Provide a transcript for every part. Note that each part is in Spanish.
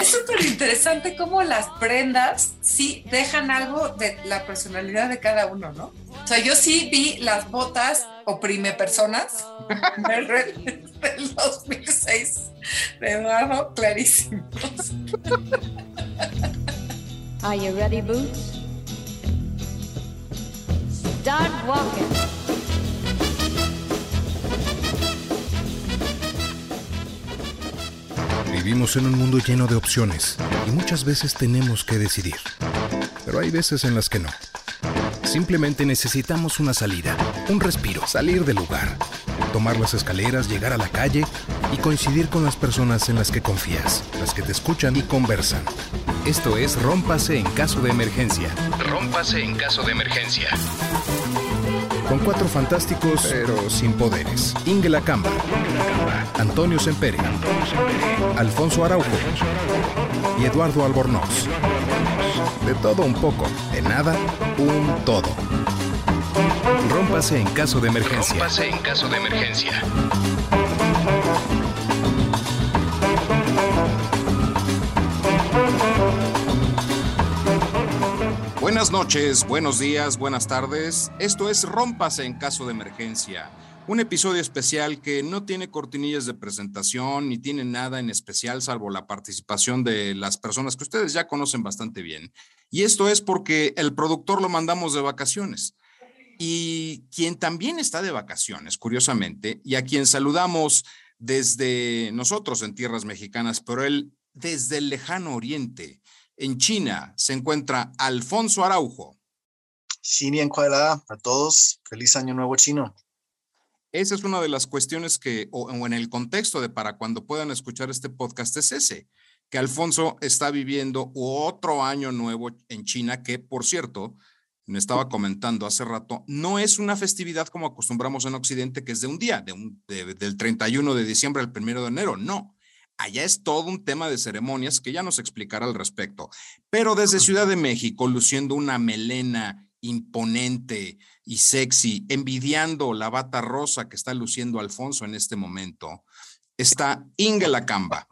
Es súper interesante cómo las prendas sí dejan algo de la personalidad de cada uno, ¿no? O sea, yo sí vi las botas oprime personas del 2006 de Eduardo clarísimos. Are you ready, Boots? Start walking. Vivimos en un mundo lleno de opciones y muchas veces tenemos que decidir. Pero hay veces en las que no. Simplemente necesitamos una salida, un respiro, salir del lugar, tomar las escaleras, llegar a la calle y coincidir con las personas en las que confías, las que te escuchan y conversan. Esto es Rómpase en caso de emergencia. Rómpase en caso de emergencia. Con cuatro fantásticos, pero sin poderes. Ingela Camba, Antonio Sempere, Alfonso Araujo y Eduardo Albornoz. De todo un poco, de nada, un todo. Rómpase en caso de emergencia. Rómpase en caso de emergencia. Buenas noches, buenos días, buenas tardes. Esto es Rómpase en caso de emergencia. Un episodio especial que no tiene cortinillas de presentación ni tiene nada en especial salvo la participación de las personas que ustedes ya conocen bastante bien. Y esto es porque el productor lo mandamos de vacaciones. Y quien también está de vacaciones, curiosamente, y a quien saludamos desde nosotros en tierras mexicanas, pero él desde el lejano oriente, en China se encuentra Alfonso Araujo. Xinian Kuala a todos, feliz año nuevo chino. Esa es una de las cuestiones que, o, en el contexto de para cuando puedan escuchar este podcast, es ese, que Alfonso está viviendo otro año nuevo en China, que por cierto, me estaba comentando hace rato, no es una festividad como acostumbramos en Occidente, que es de un día, de un, del 31 de diciembre al 1 de enero, no Allá es todo un tema de ceremonias que ya nos explicará al respecto. Pero desde Ciudad de México, luciendo una melena imponente y sexy, envidiando la bata rosa que está luciendo Alfonso en este momento, está Inge Lacamba.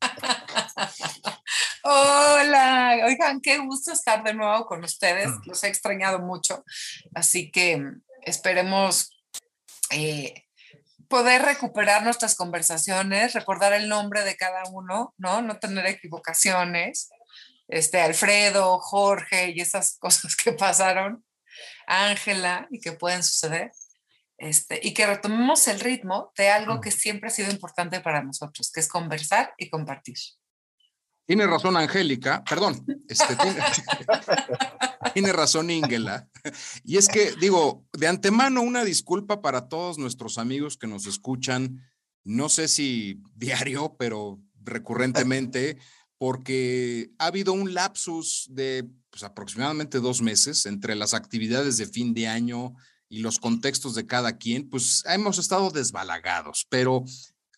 Hola, oigan, qué gusto estar de nuevo con ustedes. Los he extrañado mucho, así que esperemos eh, poder recuperar nuestras conversaciones, recordar el nombre de cada uno, ¿no? No tener equivocaciones. Este, Alfredo, Jorge y esas cosas que pasaron, Ángela y que pueden suceder. Este, y que retomemos el ritmo de algo que siempre ha sido importante para nosotros, que es conversar y compartir. Tiene razón Angélica, perdón, este, tiene, razón Ingela. Y es que, digo, de antemano una disculpa para todos nuestros amigos que nos escuchan, no sé si diario, pero recurrentemente, porque ha habido un lapsus de pues, aproximadamente dos meses entre las actividades de fin de año y los contextos de cada quien, pues hemos estado desbalagados, pero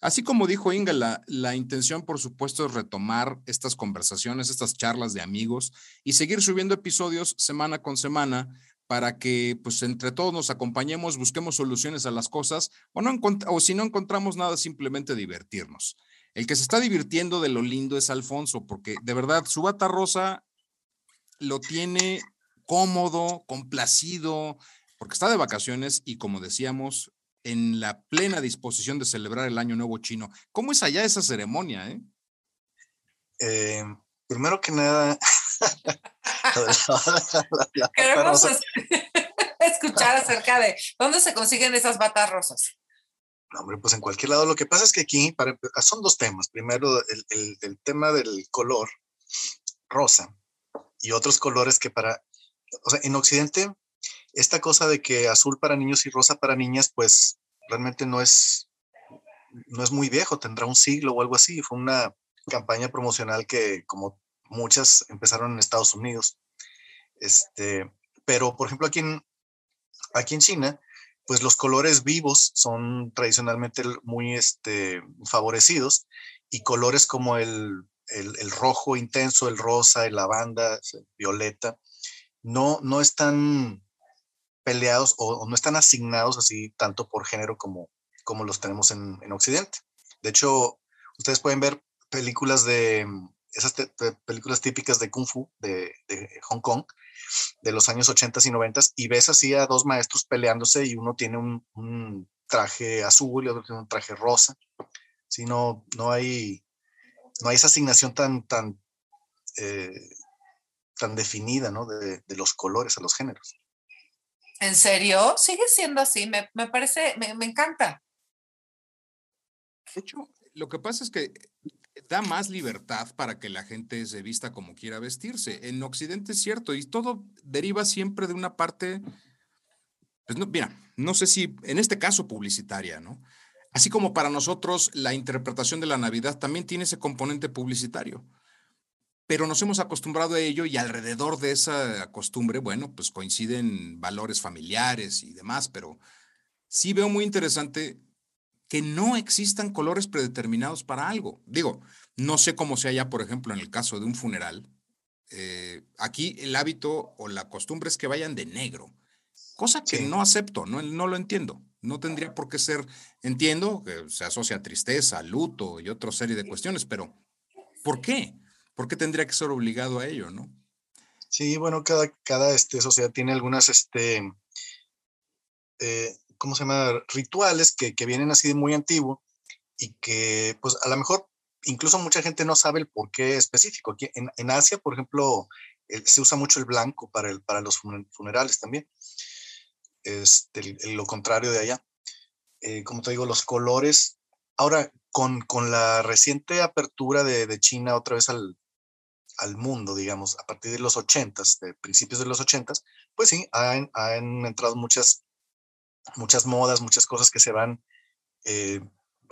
Así como dijo Inga, la, intención, por supuesto, es retomar estas conversaciones, estas charlas de amigos y seguir subiendo episodios semana con semana para que, pues, entre todos nos acompañemos, busquemos soluciones a las cosas o, no o si no encontramos nada, simplemente divertirnos. El que se está divirtiendo de lo lindo es Alfonso, porque de verdad su bata rosa lo tiene cómodo, complacido, porque está de vacaciones y como decíamos, en la plena disposición de celebrar el Año Nuevo Chino. ¿Cómo es allá esa ceremonia? Eh? eh primero que nada, queremos escuchar acerca de dónde se consiguen esas batas rosas. No, hombre, pues en cualquier lado. Lo que pasa es que aquí para, son dos temas. Primero, el, el tema del color rosa y otros colores que para, o sea, en Occidente esta cosa de que azul para niños y rosa para niñas, pues realmente no es, no es muy viejo, tendrá un siglo o algo así. Fue una campaña promocional que, como muchas, empezaron en Estados Unidos. Este, pero, por ejemplo, aquí en, aquí en China, pues los colores vivos son tradicionalmente muy este, favorecidos y colores como el, el, rojo intenso, el rosa, el lavanda, el violeta, no, no están peleados o, no están asignados así tanto por género como, como los tenemos en, Occidente. De hecho, ustedes pueden ver películas de, esas películas típicas de Kung Fu de, Hong Kong de los años 80 y 90 y ves así a dos maestros peleándose y uno tiene un, traje azul y otro tiene un traje rosa. Si no, no hay, no hay esa asignación tan, tan, eh, tan definida ¿no? de, de, los colores a los géneros. ¿En serio? ¿Sigue siendo así? Me, me parece, me, me encanta. De hecho, lo que pasa es que da más libertad para que la gente se vista como quiera vestirse. En Occidente es cierto, y todo deriva siempre de una parte, pues no, mira, no sé si en este caso publicitaria, ¿no? Así como para nosotros la interpretación de la Navidad también tiene ese componente publicitario. Pero nos hemos acostumbrado a ello y alrededor de esa costumbre, bueno, pues coinciden valores familiares y demás, pero sí veo muy interesante que no existan colores predeterminados para algo. Digo, no sé cómo se haya, por ejemplo, en el caso de un funeral. Eh, aquí el hábito o la costumbre es que vayan de negro, cosa que no acepto, no, no lo entiendo. No tendría por qué ser, entiendo que se asocia a tristeza, luto y otra serie de cuestiones, pero ¿por qué? ¿Por qué tendría que ser obligado a ello, no? Sí, bueno, cada, cada este, sociedad tiene algunas, este, eh, ¿cómo se llama? Rituales que, que, vienen así de muy antiguo y que, pues, a lo mejor incluso mucha gente no sabe el por qué específico. Aquí en, en Asia, por ejemplo, se usa mucho el blanco para, el, para los funerales también. Este, lo contrario de allá. Eh, como te digo, los colores. Ahora, con, con la reciente apertura de, de China otra vez al, al, mundo, digamos, a partir de los 80, de principios de los 80, pues sí, han, entrado muchas muchas modas, muchas cosas que se van eh,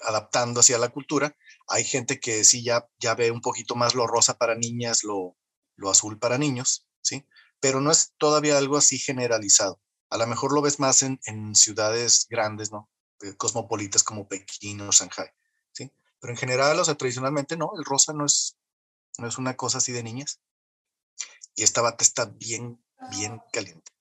adaptando hacia la cultura. Hay gente que sí ya, ya ve un poquito más lo rosa para niñas, lo, lo azul para niños, ¿sí? Pero no es todavía algo así generalizado. A lo mejor lo ves más en, en ciudades grandes, ¿no? Eh, cosmopolitas como Pekín o Shanghai, ¿sí? Pero en general, o sea, tradicionalmente no, el rosa no es, no es una cosa así de niñas. Y esta bata está bien, bien caliente.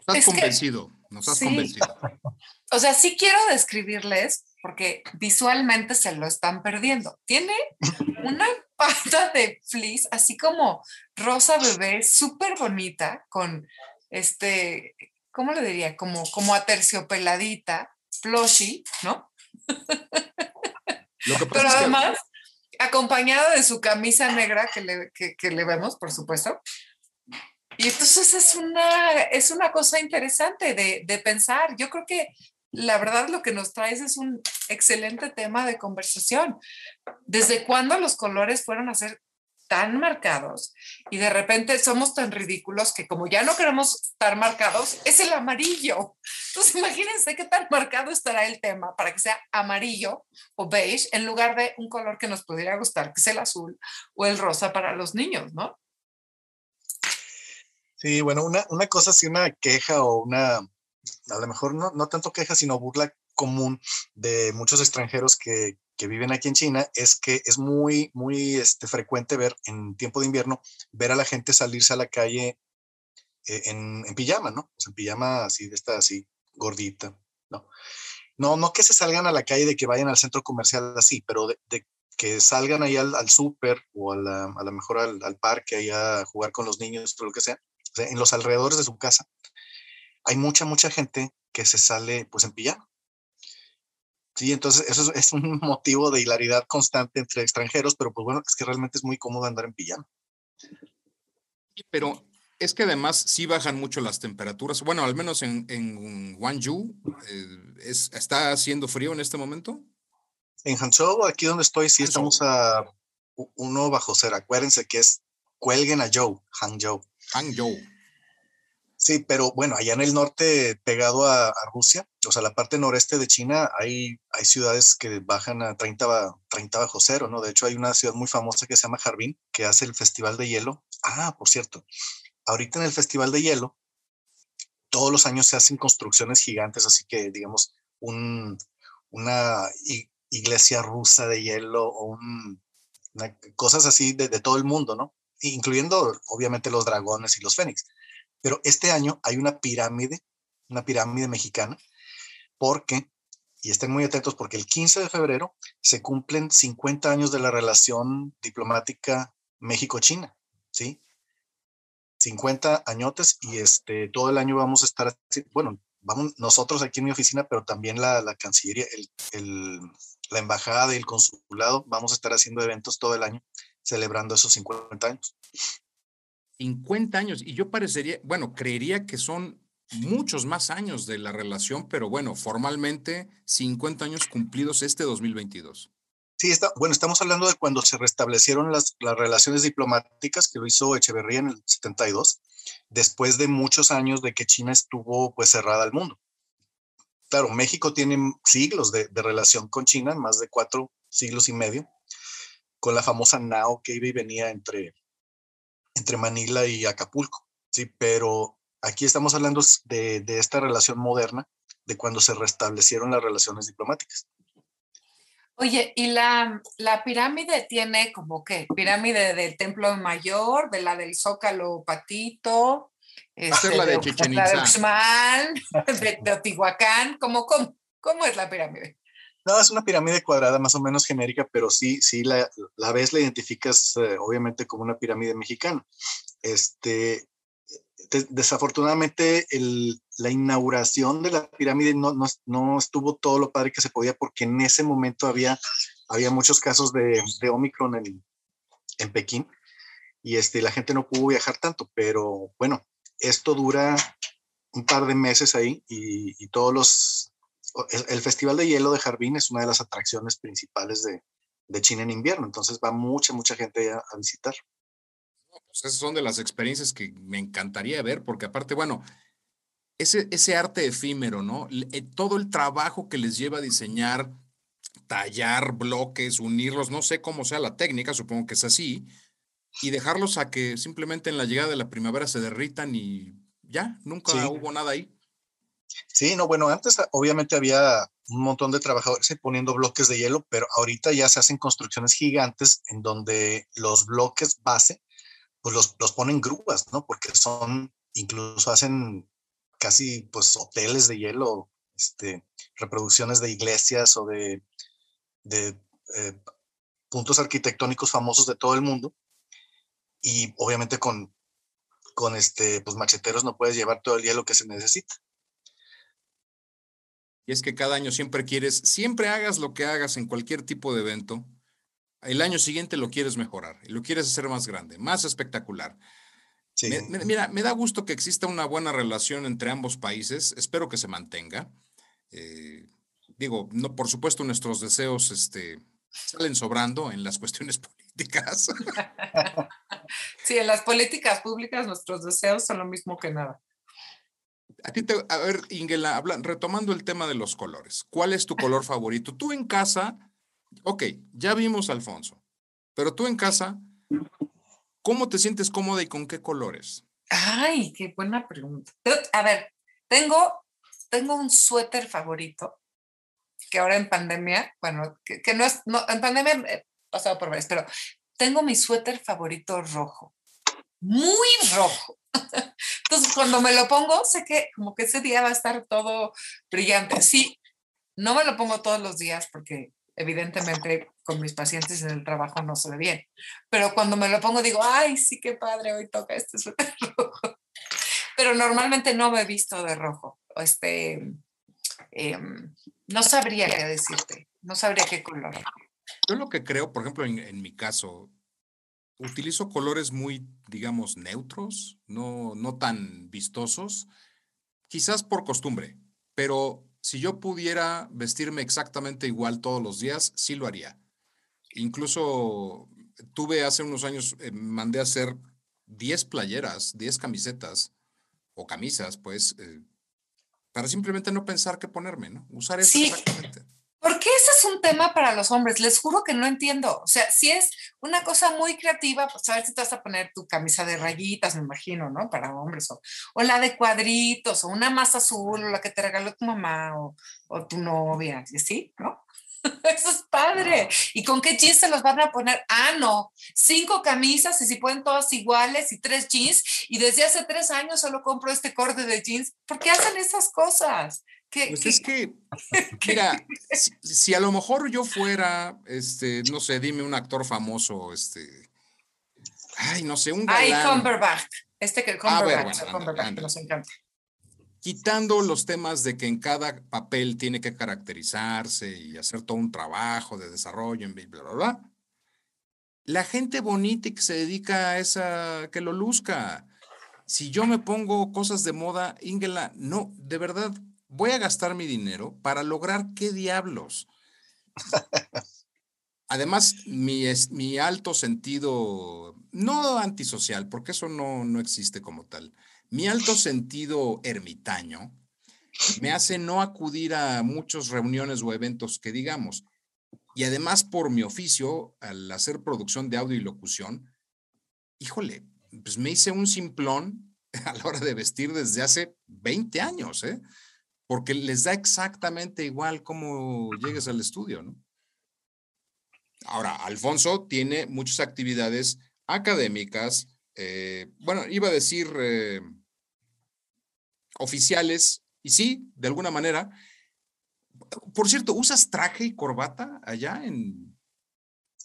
Estás convencido, nos has convencido. O sea, sí quiero describirles, porque visualmente se lo están perdiendo. Tiene una pata de fleece, así como rosa bebé, súper bonita, con este, ¿cómo le diría? Como, como aterciopeladita, plushy, ¿no? Pero además, acompañado de su camisa negra que le, que le vemos, por supuesto, y entonces es una, es una cosa interesante de, de, pensar. Yo creo que la verdad lo que nos traes es un excelente tema de conversación. ¿Desde cuándo los colores fueron a ser tan marcados y de repente somos tan ridículos que como ya no queremos estar marcados, es el amarillo. Entonces imagínense qué tan marcado estará el tema para que sea amarillo o beige en lugar de un color que nos pudiera gustar, que es el azul o el rosa para los niños, ¿no? Sí, bueno, una, una cosa así, una queja o una, a lo mejor no, no tanto queja, sino burla común de muchos extranjeros que, que, viven aquí en China es que es muy, muy este, frecuente ver en tiempo de invierno, ver a la gente salirse a la calle eh, en, en, pijama, ¿no? O sea, en pijama así, de esta así, gordita, ¿no? No, no que se salgan a la calle de que vayan al centro comercial así, pero de, que salgan ahí al, al súper o a, la, a lo mejor al, al parque ahí a jugar con los niños o lo que sea en los alrededores de su casa, hay mucha, mucha gente que se sale pues en pijama. Sí, entonces eso es, un motivo de hilaridad constante entre extranjeros, pero pues bueno, es que realmente es muy cómodo andar en pijama. Pero es que además sí bajan mucho las temperaturas. Bueno, al menos en, en Guangzhou, eh, es, ¿está haciendo frío en este momento? En Hangzhou, aquí donde estoy, sí estamos a uno bajo cero. Acuérdense que es cuelguen a Joe, Hangzhou. Hangzhou. Sí, pero bueno, allá en el norte, pegado a, Rusia, o sea, la parte noreste de China, hay, hay ciudades que bajan a 30, 30 bajo cero, ¿no? De hecho, hay una ciudad muy famosa que se llama Harbin, que hace el Festival de Hielo. Ah, por cierto, ahorita en el Festival de Hielo, todos los años se hacen construcciones gigantes, así que, digamos, un, una iglesia rusa de hielo o cosas así de, de todo el mundo, ¿no? incluyendo obviamente los dragones y los fénix. Pero este año hay una pirámide, una pirámide mexicana, porque y estén muy atentos porque el 15 de febrero se cumplen 50 años de la relación diplomática México-China, ¿sí? 50 añotes y este, todo el año vamos a estar, bueno, vamos nosotros aquí en mi oficina, pero también la, la Cancillería, el, la Embajada y el Consulado, vamos a estar haciendo eventos todo el año celebrando esos 50 años. 50 años, y yo parecería, bueno, creería que son muchos más años de la relación, pero bueno, formalmente 50 años cumplidos este 2022. Sí, está, bueno, estamos hablando de cuando se restablecieron las, las relaciones diplomáticas que lo hizo Echeverría en el 72, después de muchos años de que China estuvo pues cerrada al mundo. Claro, México tiene siglos de, de relación con China, más de cuatro siglos y medio, con la famosa NAO que iba y venía entre, entre Manila y Acapulco, sí, pero Aquí estamos hablando de, esta relación moderna, de cuando se restablecieron las relaciones diplomáticas. Oye, ¿y la, la pirámide tiene como qué? ¿Pirámide del Templo Mayor, de la del Zócalo Patito? Este, la de, Chichen Itza. de de, Teotihuacán, ¿cómo, cómo, es la pirámide? No, es una pirámide cuadrada más o menos genérica, pero sí, sí la, la ves, la identificas eh, obviamente como una pirámide mexicana. Este, desafortunadamente la inauguración de la pirámide no, no, estuvo todo lo padre que se podía porque en ese momento había, había muchos casos de, de Omicron en, en, Pekín y este, la gente no pudo viajar tanto, pero bueno, esto dura un par de meses ahí y, todos los... El, Festival de Hielo de Jardín es una de las atracciones principales de, de China en invierno, entonces va mucha, mucha gente a, a visitar. Pues, esas son de las experiencias que me encantaría ver, porque aparte, bueno, ese, ese arte efímero, ¿no? Eh, todo el trabajo que les lleva a diseñar, tallar bloques, unirlos, no sé cómo sea la técnica, supongo que es así, y dejarlos a que simplemente en la llegada de la primavera se derritan y ya, nunca hubo nada ahí. Sí, no, bueno, antes obviamente había un montón de trabajadores poniendo bloques de hielo, pero ahorita ya se hacen construcciones gigantes en donde los bloques base pues los, los ponen grúas, ¿no? Porque son, incluso hacen casi pues hoteles de hielo, este, reproducciones de iglesias o de, de eh, puntos arquitectónicos famosos de todo el mundo. Y obviamente con, con este, pues macheteros no puedes llevar todo el hielo que se necesita. Y es que cada año siempre quieres, siempre hagas lo que hagas en cualquier tipo de evento, el año siguiente lo quieres mejorar, y lo quieres hacer más grande, más espectacular. mira, me da gusto que exista una buena relación entre ambos países, espero que se mantenga. Eh, digo, no, por supuesto nuestros deseos este, salen sobrando en las cuestiones políticas. Sí, en las políticas públicas nuestros deseos son lo mismo que nada. A ti te, a ver, Ingela, retomando el tema de los colores, ¿cuál es tu color favorito? Tú en casa, ok, ya vimos Alfonso, pero tú en casa, ¿cómo te sientes cómoda y con qué colores? Ay, qué buena pregunta. A ver, tengo, tengo un suéter favorito que ahora en pandemia, bueno, que, no es, no, en pandemia he pasado por varias, pero tengo mi suéter favorito rojo, muy rojo. Entonces, cuando me lo pongo, sé que como que ese día va a estar todo brillante. Sí, no me lo pongo todos los días porque evidentemente con mis pacientes en el trabajo no se ve bien, pero cuando me lo pongo digo, ay, sí, qué padre, hoy toca este suéter rojo. Pero normalmente no me he visto de rojo. Este, em, no sabría qué decirte, no sabría qué color. Yo lo que creo, por ejemplo, en, en mi caso, utilizo colores muy, digamos, neutros, no, no tan vistosos, quizás por costumbre, pero si yo pudiera vestirme exactamente igual todos los días, sí lo haría. Incluso tuve hace unos años, eh, mandé a hacer 10 playeras, 10 camisetas o camisas, pues, eh, para simplemente no pensar qué ponerme, ¿no? Usar eso exactamente. Porque ese es un tema para los hombres, les juro que no entiendo. O sea, si es una cosa muy creativa, pues a ver si te vas a poner tu camisa de rayitas, me imagino, ¿no? Para hombres, o, o la de cuadritos, o una más azul, o la que te regaló tu mamá o, o tu novia, ¿y así, no? Eso es padre. ¿Y con qué jeans se los van a poner? Ah, no, cinco camisas y si pueden todas iguales y tres jeans. Y desde hace tres años solo compro este corte de jeans. ¿Por qué hacen esas cosas? Pues es que, mira, si, a lo mejor yo fuera, este, no sé, dime un actor famoso, este, ay, no sé, un galán. Ay, Cumberbatch, este que Cumberbatch, Cumberbatch nos encanta. Quitando los temas de que en cada papel tiene que caracterizarse y hacer todo un trabajo de desarrollo, bla, bla, bla, bla. La gente bonita y que se dedica a esa, que lo luzca. Si yo me pongo cosas de moda, Ingela, no, de verdad, voy a gastar mi dinero para lograr qué diablos. Además, mi, mi alto sentido, no antisocial, porque eso no, no existe como tal, mi alto sentido ermitaño me hace no acudir a muchas reuniones o eventos que digamos. Y además por mi oficio, al hacer producción de audio y locución, híjole, pues me hice un simplón a la hora de vestir desde hace 20 años, ¿eh? Porque les da exactamente igual cómo llegues al estudio, ¿no? Ahora, Alfonso tiene muchas actividades académicas, eh, bueno, iba a decir eh, oficiales, y sí, de alguna manera. Por cierto, ¿usas traje y corbata allá en...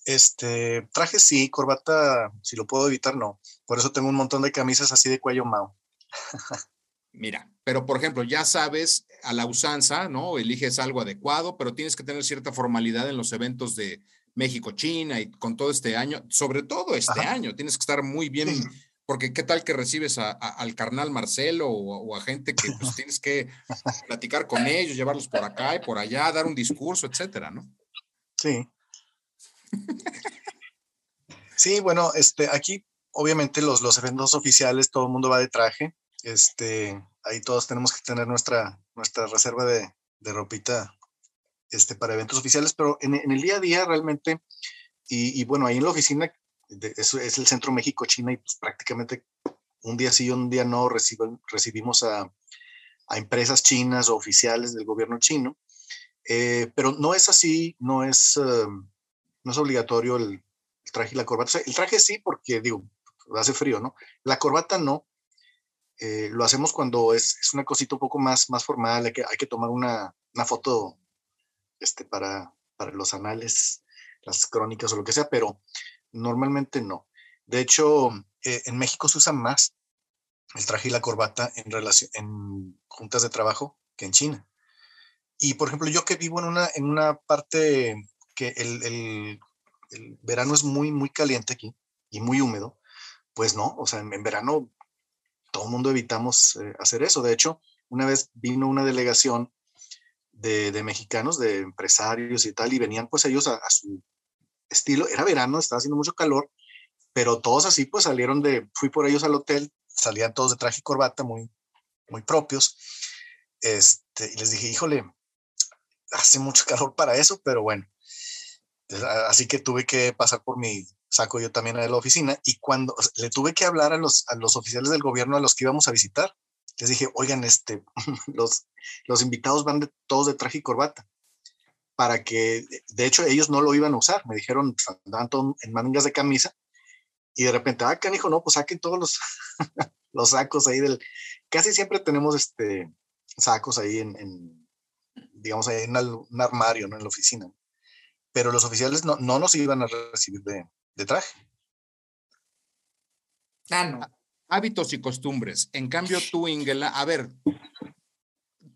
Este, traje sí, corbata, si lo puedo evitar, no. Por eso tengo un montón de camisas así de cuello mao. Mira, pero por ejemplo, ya sabes a la usanza, ¿no? Eliges algo adecuado, pero tienes que tener cierta formalidad en los eventos de México, China y con todo este año, sobre todo este año, tienes que estar muy bien, porque qué tal que recibes al carnal Marcelo o, a gente que pues, tienes que platicar con ellos, llevarlos por acá y por allá, dar un discurso, etcétera, ¿no? Sí. Sí, bueno, este, aquí obviamente los, los eventos oficiales, todo el mundo va de traje, este, ahí todos tenemos que tener nuestra, nuestra reserva de, de ropita este, para eventos oficiales, pero en, en el día a día realmente, y, y, bueno, ahí en la oficina, de, es, es, el Centro México-China y pues prácticamente un día sí y un día no recibo, recibimos a, a, empresas chinas o oficiales del gobierno chino, eh, pero no es así, no es, uh, no es obligatorio el, el, traje y la corbata. O sea, el traje sí, porque digo, hace frío, ¿no? La corbata no, eh, lo hacemos cuando es, es, una cosita un poco más, más formal, hay que, hay que tomar una, una foto este, para, para los anales, las crónicas o lo que sea, pero normalmente no. De hecho, eh, en México se usa más el traje y la corbata en, relación, en juntas de trabajo que en China. Y por ejemplo, yo que vivo en una, en una parte que el, el, el verano es muy, muy caliente aquí y muy húmedo, pues no, o sea, en, en verano todo el mundo evitamos eh, hacer eso. De hecho, una vez vino una delegación de, mexicanos, de empresarios y tal, y venían pues ellos a, a, su estilo. Era verano, estaba haciendo mucho calor, pero todos así pues salieron de, fui por ellos al hotel, salían todos de traje y corbata, muy, muy propios. Este, y les dije, híjole, hace mucho calor para eso, pero bueno. Así que tuve que pasar por mi saco yo también a la oficina y cuando le tuve que hablar a los, a los oficiales del gobierno a los que íbamos a visitar, les dije, oigan, este, los, los invitados van de, todos de traje y corbata, para que, de hecho, ellos no lo iban a usar, me dijeron, pues, andaban todos en mangas de camisa, y de repente, ah, canijo, no, pues saquen todos los, los sacos ahí del, casi siempre tenemos este, sacos ahí en, en digamos, ahí en un armario, ¿no? En la oficina. Pero los oficiales no, no nos iban a recibir de, de traje. Ah, no. Hábitos y costumbres. En cambio, tú, Ingela, a ver,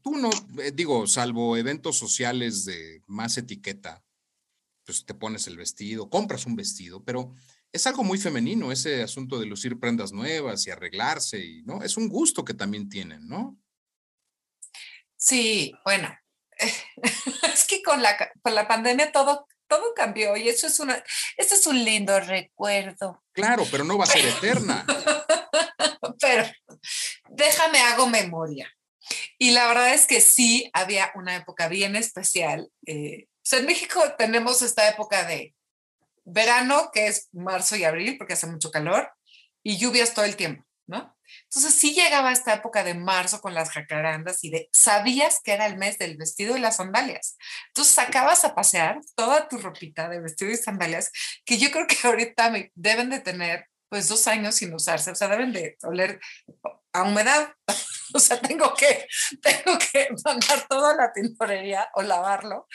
tú no, eh, digo, salvo eventos sociales de más etiqueta, pues te pones el vestido, compras un vestido, pero es algo muy femenino ese asunto de lucir prendas nuevas y arreglarse, y, ¿no? Es un gusto que también tienen, ¿no? Sí, bueno, es que con la, con la pandemia todo todo cambió y eso es una, este es un lindo recuerdo. Claro, pero no va a ser eterna. pero déjame hago memoria. Y la verdad es que sí, había una época bien especial. Eh, o sea, en México tenemos esta época de verano, que es marzo y abril, porque hace mucho calor, y lluvias todo el tiempo, ¿no? Entonces sí llegaba esta época de marzo con las jacarandas y de, sabías que era el mes del vestido y las sandalias. Entonces sacabas a pasear toda tu ropita de vestido y sandalias, que yo creo que ahorita deben de tener pues dos años sin usarse, o sea, deben de oler a humedad. o sea, tengo que, tengo que mandar toda la tintorería o lavarlo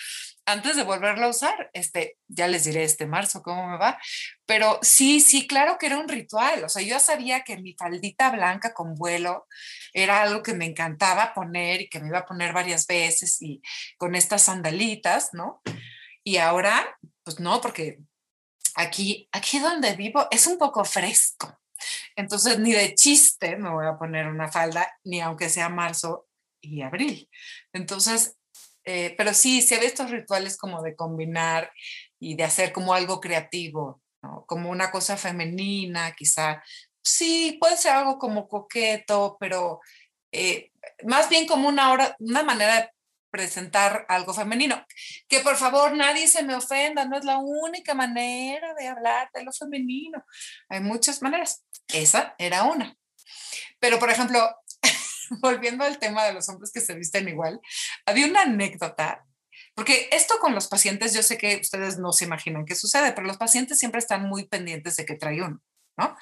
antes de volverlo a usar. Este, ya les diré este marzo cómo me va. Pero sí, sí, claro que era un ritual. O sea, yo sabía que mi faldita blanca con vuelo era algo que me encantaba poner y que me iba a poner varias veces y con estas sandalitas, ¿no? Y ahora, pues no, porque aquí, aquí donde vivo es un poco fresco. Entonces, ni de chiste me voy a poner una falda, ni aunque sea marzo y abril. Entonces, eh, pero sí, se ve estos rituales como de combinar y de hacer como algo creativo, como una cosa femenina, quizá. Sí, puede ser algo como coqueto, pero eh, más bien como una, hora, una manera de presentar algo femenino. Que por favor nadie se me ofenda, no es la única manera de hablar de lo femenino. Hay muchas maneras. Esa era una. Pero, por ejemplo, volviendo al tema de los hombres que se visten igual, había una anécdota, porque esto con los pacientes, yo sé que ustedes no se imaginan qué sucede, pero los pacientes siempre están muy pendientes de que trae uno. ¿no?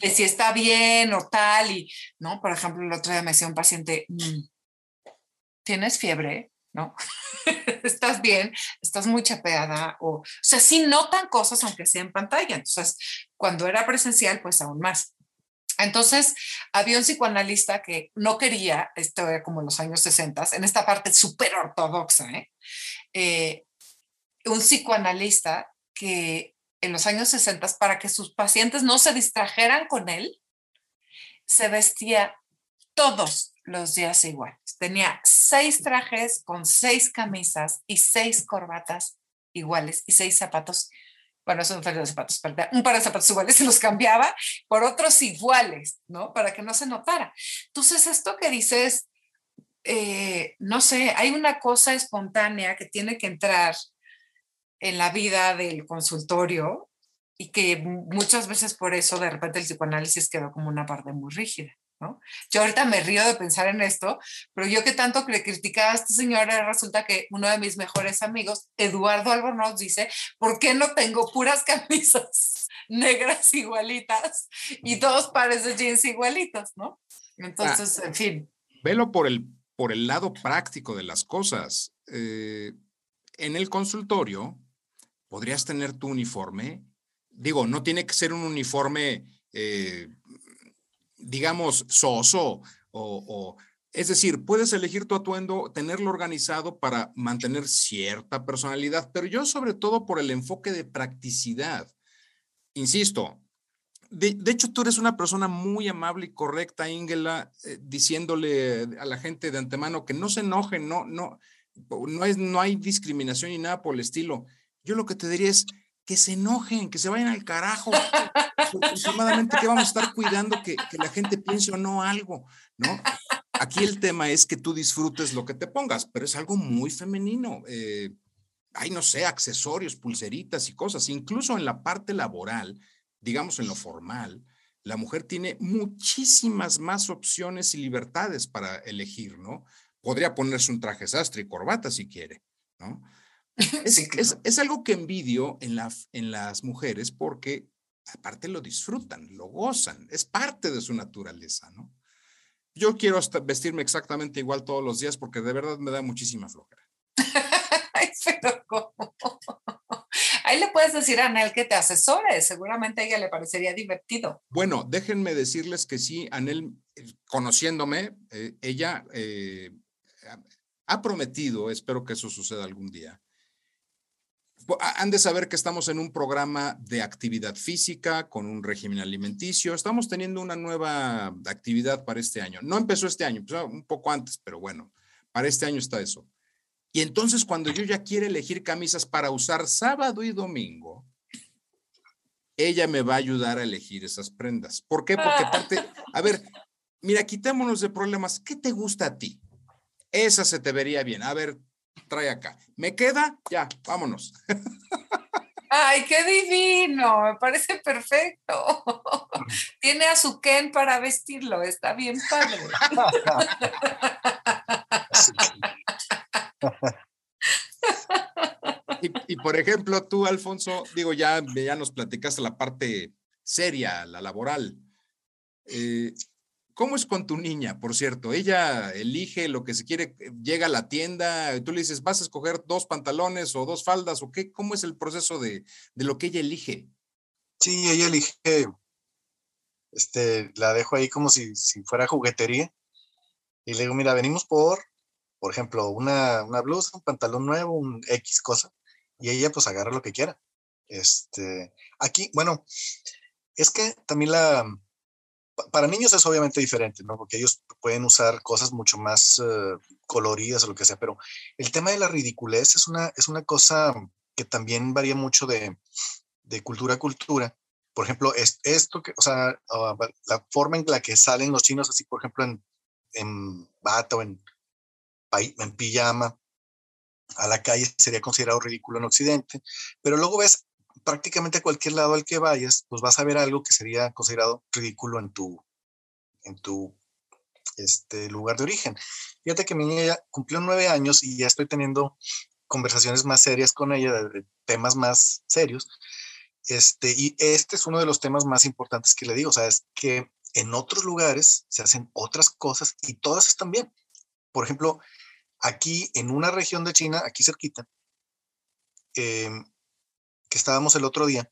De si está bien o tal, y, ¿no? Por ejemplo, el otro día me decía un paciente, mm, ¿tienes fiebre? ¿No? estás bien, estás muy chapeada, o, o sea, sí notan cosas aunque sea en pantalla. Entonces, cuando era presencial, pues aún más. Entonces, había un psicoanalista que no quería, esto era como en los años 60, en esta parte súper ortodoxa, ¿eh? ¿eh? un psicoanalista que en los años 60, para que sus pacientes no se distrajeran con él, se vestía todos los días iguales. Tenía seis trajes con seis camisas y seis corbatas iguales y seis zapatos. Bueno, son un par de zapatos, un par de zapatos iguales se los cambiaba por otros iguales, ¿no? Para que no se notara. Entonces, esto que dices, eh, no sé, hay una cosa espontánea que tiene que entrar en la vida del consultorio y que muchas veces por eso de repente el psicoanálisis quedó como una parte muy rígida. Yo ahorita me río de pensar en esto, pero yo que tanto le criticaba a esta señora, resulta que uno de mis mejores amigos, Eduardo Albornoz, dice, ¿por qué no tengo puras camisas negras igualitas y dos pares de jeans igualitos, ¿no? Entonces, en fin. Velo por el, por el lado práctico de las cosas. Eh, en el consultorio, podrías tener tu uniforme. Digo, no tiene que ser un uniforme eh, digamos, soso o, es decir, puedes elegir tu atuendo, tenerlo organizado para mantener cierta personalidad, pero yo sobre todo por el enfoque de practicidad. Insisto, de, hecho tú eres una persona muy amable y correcta, Ingela, eh, diciéndole a la gente de antemano que no se enojen, no, no, no, es, no hay discriminación ni nada por el estilo. Yo lo que te diría es que se enojen, que se vayan al carajo últimamente que vamos a estar cuidando que, que, la gente piense o no algo, ¿no? Aquí el tema es que tú disfrutes lo que te pongas, pero es algo muy femenino. Eh, hay, no sé, accesorios, pulseritas y cosas. Incluso en la parte laboral, digamos en lo formal, la mujer tiene muchísimas más opciones y libertades para elegir, ¿no? Podría ponerse un traje sastre y corbata si quiere, ¿no? Es, es, es, algo que envidio en, la, en las mujeres porque aparte lo disfrutan, lo gozan, es parte de su naturaleza, ¿no? Yo quiero vestirme exactamente igual todos los días porque de verdad me da muchísima flojera. Pero ¿cómo? Ahí le puedes decir a Anel que te asesore, seguramente a ella le parecería divertido. Bueno, déjenme decirles que sí, Anel, eh, conociéndome, eh, ella eh, ha prometido, espero que eso suceda algún día, han de saber que estamos en un programa de actividad física con un régimen alimenticio. Estamos teniendo una nueva actividad para este año. No empezó este año, empezó un poco antes, pero bueno, para este año está eso. Y entonces cuando yo ya quiero elegir camisas para usar sábado y domingo, ella me va a ayudar a elegir esas prendas. ¿Por qué? Porque aparte, a ver, mira, quitémonos de problemas. ¿Qué te gusta a ti? Esa se te vería bien. A ver, trae acá. ¿Me queda? Ya, vámonos. Ay, qué divino, me parece perfecto. Tiene a su Ken para vestirlo, está bien padre. Y, por ejemplo, tú, Alfonso, digo, ya, ya nos platicaste la parte seria, la laboral. Eh, ¿Cómo es con tu niña, por cierto? Ella elige lo que se quiere, llega a la tienda, y tú le dices, vas a escoger dos pantalones o dos faldas o qué, ¿cómo es el proceso de, de lo que ella elige? Sí, ella elige, este, la dejo ahí como si, si fuera juguetería y le digo, mira, venimos por, por ejemplo, una, una blusa, un pantalón nuevo, un X cosa, y ella pues agarra lo que quiera. Este, aquí, bueno, es que también la, para niños es obviamente diferente, ¿no? Porque ellos pueden usar cosas mucho más eh, coloridas o lo que sea, pero el tema de la ridiculez es una, es una cosa que también varía mucho de, de cultura a cultura. Por ejemplo, es, esto que, o sea, ah, la forma en la que salen los chinos, así, por ejemplo, en, en bata o en, en pijama, a la calle sería considerado ridículo en Occidente, pero luego ves prácticamente a cualquier lado al que vayas, pues vas a ver algo que sería considerado ridículo en tu, en tu este, lugar de origen. Fíjate que mi niña cumplió nueve años y ya estoy teniendo conversaciones más serias con ella temas más serios. Este, y este es uno de los temas más importantes que le digo, o sea, es que en otros lugares se hacen otras cosas y todas están bien. Por ejemplo, aquí en una región de China, aquí cerquita, em, que estábamos el otro día,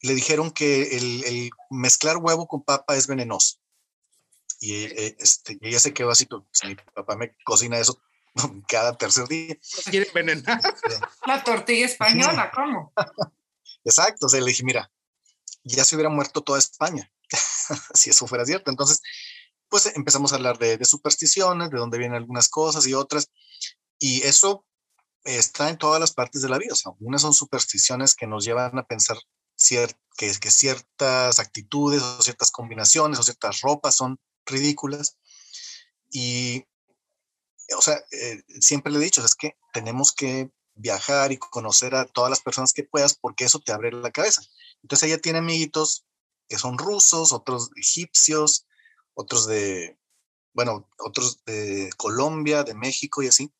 le dijeron que el, mezclar huevo con papa es venenoso. Y eh, este, ella se quedó así, pues mi papá me cocina eso cada tercer día. quiere envenenar? La tortilla española, ¿cómo? Exacto, o sea, le dije, mira, ya se hubiera muerto toda España, si eso fuera cierto. Entonces, pues empezamos a hablar de, supersticiones, de dónde vienen algunas cosas y otras, y eso está en todas las partes de la vida. O sea, unas son supersticiones que nos llevan a pensar que, que ciertas actitudes o ciertas combinaciones o ciertas ropas son ridículas. Y, o sea, eh, siempre le he dicho, es que tenemos que viajar y conocer a todas las personas que puedas porque eso te abre la cabeza. Entonces ella tiene amiguitos que son rusos, otros egipcios, otros de, bueno, otros de Colombia, de México y así.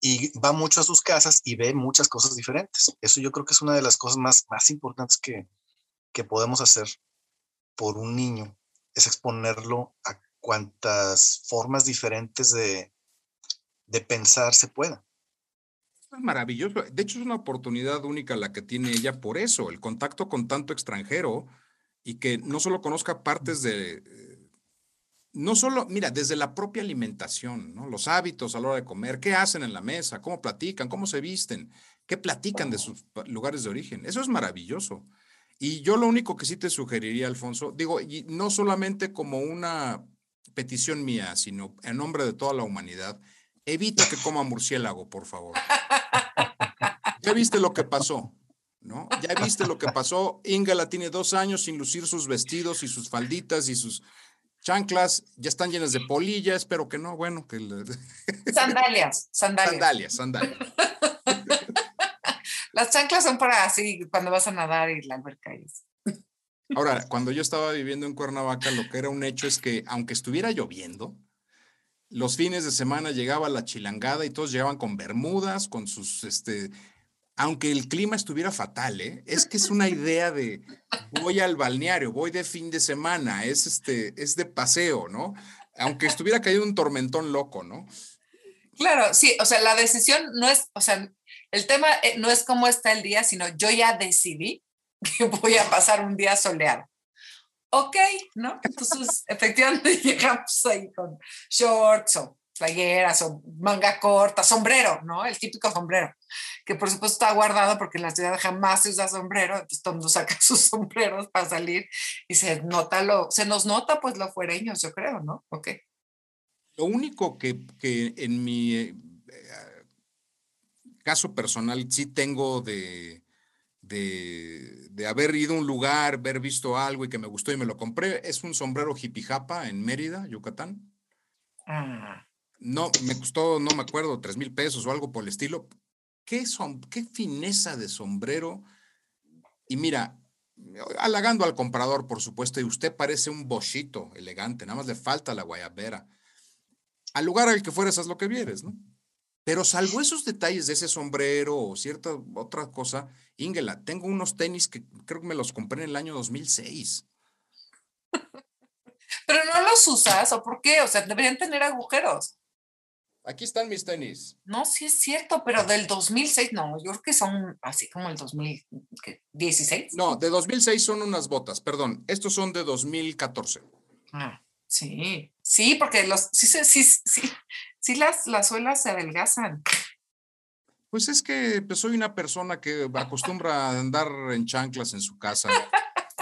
Y va mucho a sus casas y ve muchas cosas diferentes. Eso yo creo que es una de las cosas más, más importantes que, que podemos hacer por un niño, es exponerlo a cuantas formas diferentes de, de pensar se puedan. Es maravilloso. De hecho, es una oportunidad única la que tiene ella por eso, el contacto con tanto extranjero y que no solo conozca partes de, no solo, mira, desde la propia alimentación, ¿no? Los hábitos a la hora de comer, qué hacen en la mesa, cómo platican, cómo se visten, qué platican de sus lugares de origen. Eso es maravilloso. Y yo lo único que sí te sugeriría, Alfonso, digo, y no solamente como una petición mía, sino en nombre de toda la humanidad, evita que coma murciélago, por favor. Ya viste lo que pasó, ¿no? Ya viste lo que pasó. Ingala tiene dos años sin lucir sus vestidos y sus falditas y sus chanclas ya están llenas de polilla, espero que no, bueno, que... Sandalias, sandalias. Sandalias, sandalias. Las chanclas son para así, cuando vas a nadar y la alberca es. Ahora, cuando yo estaba viviendo en Cuernavaca, lo que era un hecho es que, aunque estuviera lloviendo, los fines de semana llegaba la chilangada y todos llegaban con bermudas, con sus este, aunque el clima estuviera fatal, ¿eh? es que es una idea de voy al balneario, voy de fin de semana, es, este, es de paseo, ¿no? Aunque estuviera caído un tormentón loco, ¿no? Claro, sí, o sea, la decisión no es, o sea, el tema eh, no es cómo está el día, sino yo ya decidí que voy a pasar un día soleado. Ok, ¿no? Entonces, efectivamente llegamos ahí con shorts o playeras o manga corta, sombrero, ¿no? El típico sombrero, que por supuesto está guardado porque en la ciudad jamás se usa sombrero, entonces todo el mundo saca sus sombreros para salir y se nota lo, se nos nota pues lo fuereños, yo creo, ¿no? Ok. Lo único que, que en mi eh, caso personal sí tengo de, de, de, haber ido a un lugar, haber visto algo y que me gustó y me lo compré, es un sombrero jipijapa en Mérida, Yucatán. Ah no, me costó, no me acuerdo, tres mil pesos o algo por el estilo. ¿Qué, qué fineza de sombrero. Y mira, halagando al comprador, por supuesto, y usted parece un bochito elegante, nada más le falta la guayabera. Al lugar al que fueres, haz lo que vieres, ¿no? Pero salvo esos detalles de ese sombrero o cierta otra cosa, Ingela, tengo unos tenis que creo que me los compré en el año 2006. Pero no los usas, ¿o por qué? O sea, deberían tener agujeros. Aquí están mis tenis. No, sí es cierto, pero del 2006, no, yo creo que son así como el 2016. No, de 2006 son unas botas, perdón. Estos son de 2014. Ah, sí, sí, porque los, sí, sí, sí, sí, las, las suelas se adelgazan. Pues es que pues, soy una persona que acostumbra a andar en chanclas en su casa.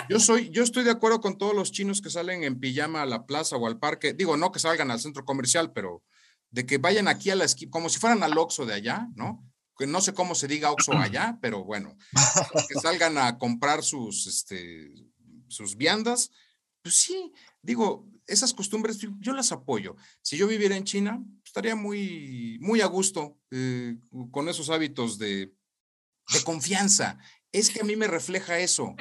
Yo soy, yo estoy de acuerdo con todos los chinos que salen en pijama a la plaza o al parque. Digo, no que salgan al centro comercial, pero de que vayan aquí a la esquina, como si fueran al Oxxo de allá, ¿no? Que no sé cómo se diga Oxxo allá, pero bueno, que salgan a comprar sus, este, sus viandas. Pues sí, digo, esas costumbres yo las apoyo. Si yo viviera en China, estaría muy, muy a gusto eh, con esos hábitos de, de confianza. Es que a mí me refleja eso,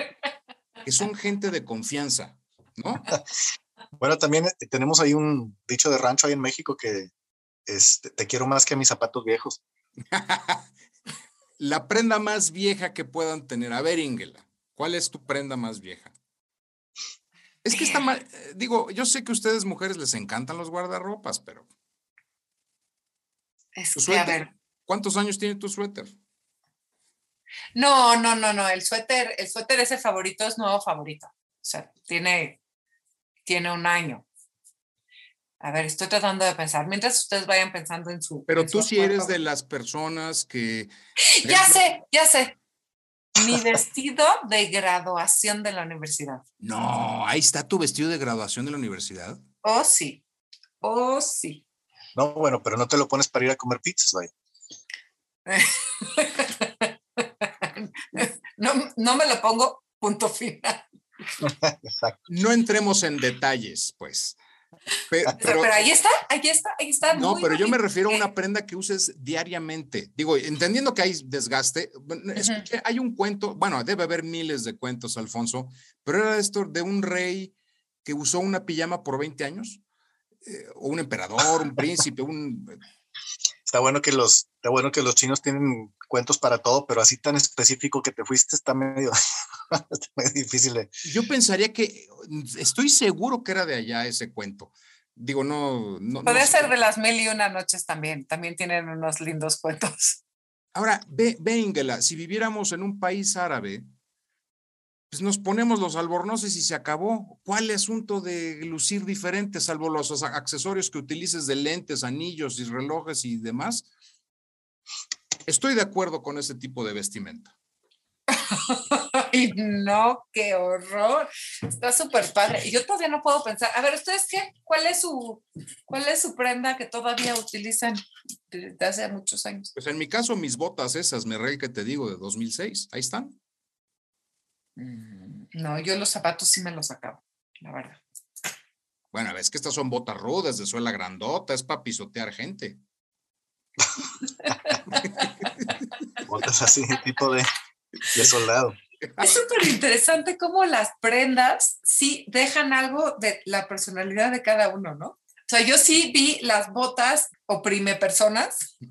que son gente de confianza, ¿no? Bueno, también eh, tenemos ahí un dicho de rancho ahí en México que este, te quiero más que a mis zapatos viejos. La prenda más vieja que puedan tener. A ver, Ingela, ¿cuál es tu prenda más vieja? Es que está mal, eh, digo, yo sé que a ustedes mujeres les encantan los guardarropas, pero... Es que, a ver. ¿Cuántos años tiene tu suéter? No, no, no, no, el suéter, el suéter ese favorito es nuevo favorito. O sea, tiene, tiene un año. A ver, estoy tratando de pensar. Mientras ustedes vayan pensando en su. Pero tú sí eres de las personas que. Ya sé, ya sé. Mi vestido de graduación de la universidad. No, ahí está tu vestido de graduación de la universidad. Oh, sí. Oh, sí. No, bueno, pero no te lo pones para ir a comer pizzas, vaya. no, no me lo pongo, punto final. no entremos en detalles, pues. Pero, ahí está, ahí está, ahí está. No, pero yo me refiero a una prenda que uses diariamente. Digo, entendiendo que hay desgaste, escuché, hay un cuento, bueno, debe haber miles de cuentos, Alfonso, pero era esto de un rey que usó una pijama por 20 años, eh, o un emperador, un príncipe, un... Está bueno que los, está bueno que los chinos tienen cuentos para todo, pero así tan específico que te fuiste está medio, está medio difícil. Yo pensaría que, estoy seguro que era de allá ese cuento. Digo, no. no Puede ser de las mil y una noches también. También tienen unos lindos cuentos. Ahora, ve, ve Ingela, si viviéramos en un país árabe, pues nos ponemos los albornoces y se acabó. ¿Cuál asunto de lucir diferente, salvo los accesorios que utilices de lentes, anillos y relojes y demás? Estoy de acuerdo con ese tipo de vestimenta. Ay, no, qué horror. Está súper padre. Yo todavía no puedo pensar. A ver, ¿ustedes qué? ¿Cuál es su, cuál es su prenda que todavía utilizan desde hace muchos años? Pues en mi caso, mis botas esas, me rey que te digo, de 2006, ahí están. Mm, no, yo los zapatos sí me los acabo, la verdad. Bueno, ves que estas son botas rudas, de suela grandota, es para pisotear gente. botas así, tipo de, de soldado. Es súper interesante cómo las prendas sí dejan algo de la personalidad de cada uno, ¿no? O sea, yo sí vi las botas oprime personas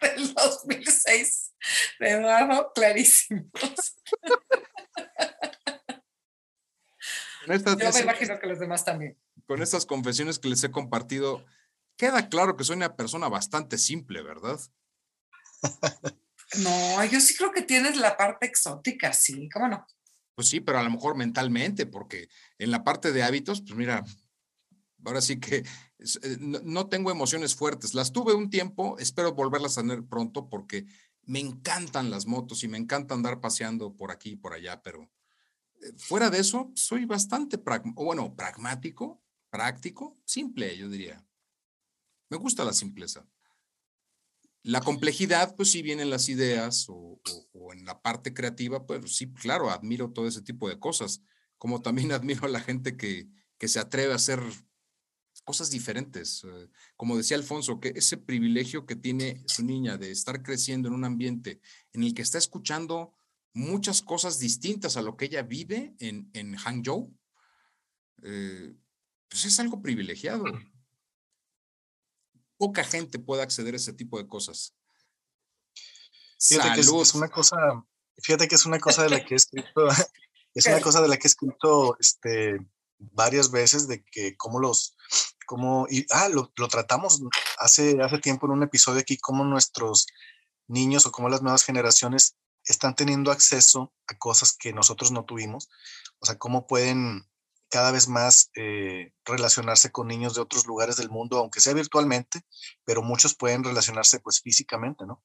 del 2006 de Eduardo clarísimos. yo me imagino que los demás también. Con estas confesiones que les he compartido, queda claro que soy una persona bastante simple, ¿verdad? No, yo sí creo que tienes la parte exótica, sí, ¿cómo no? Pues sí, pero a lo mejor mentalmente, porque en la parte de hábitos, pues mira, ahora sí que eh, no tengo emociones fuertes. Las tuve un tiempo, espero volverlas a tener pronto porque me encantan las motos y me encanta andar paseando por aquí y por allá, pero eh, fuera de eso, soy bastante, bueno, pragmático, práctico, simple, yo diría. Me gusta la simpleza. La complejidad, pues sí vienen las ideas o, en la parte creativa, pues sí, claro, admiro todo ese tipo de cosas, como también admiro a la gente que, que se atreve a hacer cosas diferentes. Eh, como decía Alfonso, que ese privilegio que tiene su niña de estar creciendo en un ambiente en el que está escuchando muchas cosas distintas a lo que ella vive en, en Hangzhou, eh, pues es algo privilegiado poca gente puede acceder a ese tipo de cosas. Fíjate que es, una cosa, fíjate que es una cosa de la que he escrito, es una cosa de la que he escrito este, varias veces de que cómo los, cómo, y, ah, lo, tratamos hace, hace tiempo en un episodio aquí, cómo nuestros niños o cómo las nuevas generaciones están teniendo acceso a cosas que nosotros no tuvimos, o sea, cómo pueden cada vez más eh, relacionarse con niños de otros lugares del mundo, aunque sea virtualmente, pero muchos pueden relacionarse pues físicamente, ¿no?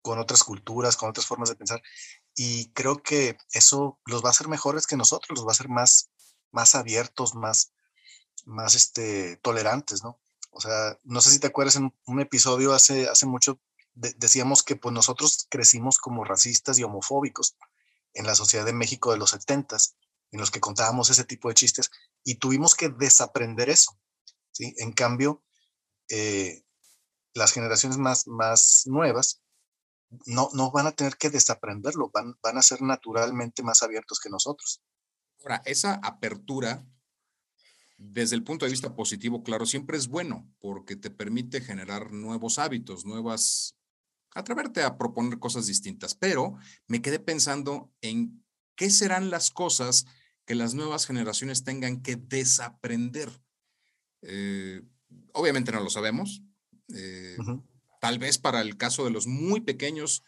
Con otras culturas, con otras formas de pensar. Y creo que eso los va a hacer mejores que nosotros, los va a hacer más, más abiertos, más, más este, tolerantes, ¿no? O sea, no sé si te acuerdas en un episodio hace, hace mucho, decíamos que pues nosotros crecimos como racistas y homofóbicos en la sociedad de México de los 70 en los que contábamos ese tipo de chistes y tuvimos que desaprender eso. ¿sí? En cambio, eh, las generaciones más, más nuevas no, no van a tener que desaprenderlo, van, van a ser naturalmente más abiertos que nosotros. Ahora, esa apertura, desde el punto de vista positivo, claro, siempre es bueno porque te permite generar nuevos hábitos, nuevas, atreverte a proponer cosas distintas, pero me quedé pensando en qué serán las cosas que las nuevas generaciones tengan que desaprender. Eh, obviamente no lo sabemos. Eh, tal vez para el caso de los muy pequeños,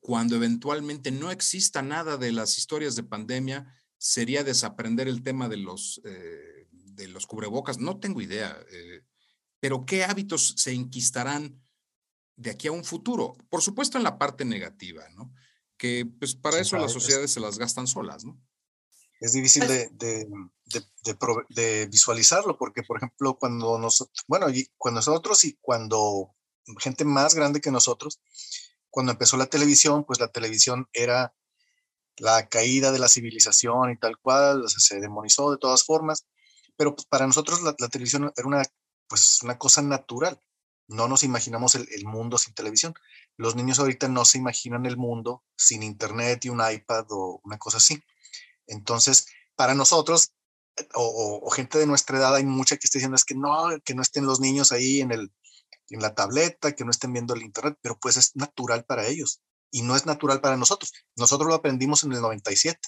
cuando eventualmente no exista nada de las historias de pandemia, sería desaprender el tema de los, eh, de los cubrebocas. No tengo idea. pero ¿qué hábitos se inquistarán de aquí a un futuro? Por supuesto en la parte negativa, ¿no? Que pues para eso las sociedades se las gastan solas, ¿no? es difícil pues de, de, visualizarlo, porque, por ejemplo, cuando nosotros, bueno, y cuando nosotros y cuando gente más grande que nosotros, cuando empezó la televisión, pues la televisión era la caída de la civilización y tal cual, se demonizó de todas formas, pero pues, para nosotros la, televisión era una, pues, una cosa natural. No nos imaginamos el, el, mundo sin televisión. Los niños ahorita no se imaginan el mundo sin internet y un iPad o una cosa así. Entonces, para nosotros, o, gente de nuestra edad, hay mucha que está diciendo es que no, que no estén los niños ahí en, el, en la tableta, que no estén viendo el internet, pero pues es natural para ellos y no es natural para nosotros. Nosotros lo aprendimos en el 97.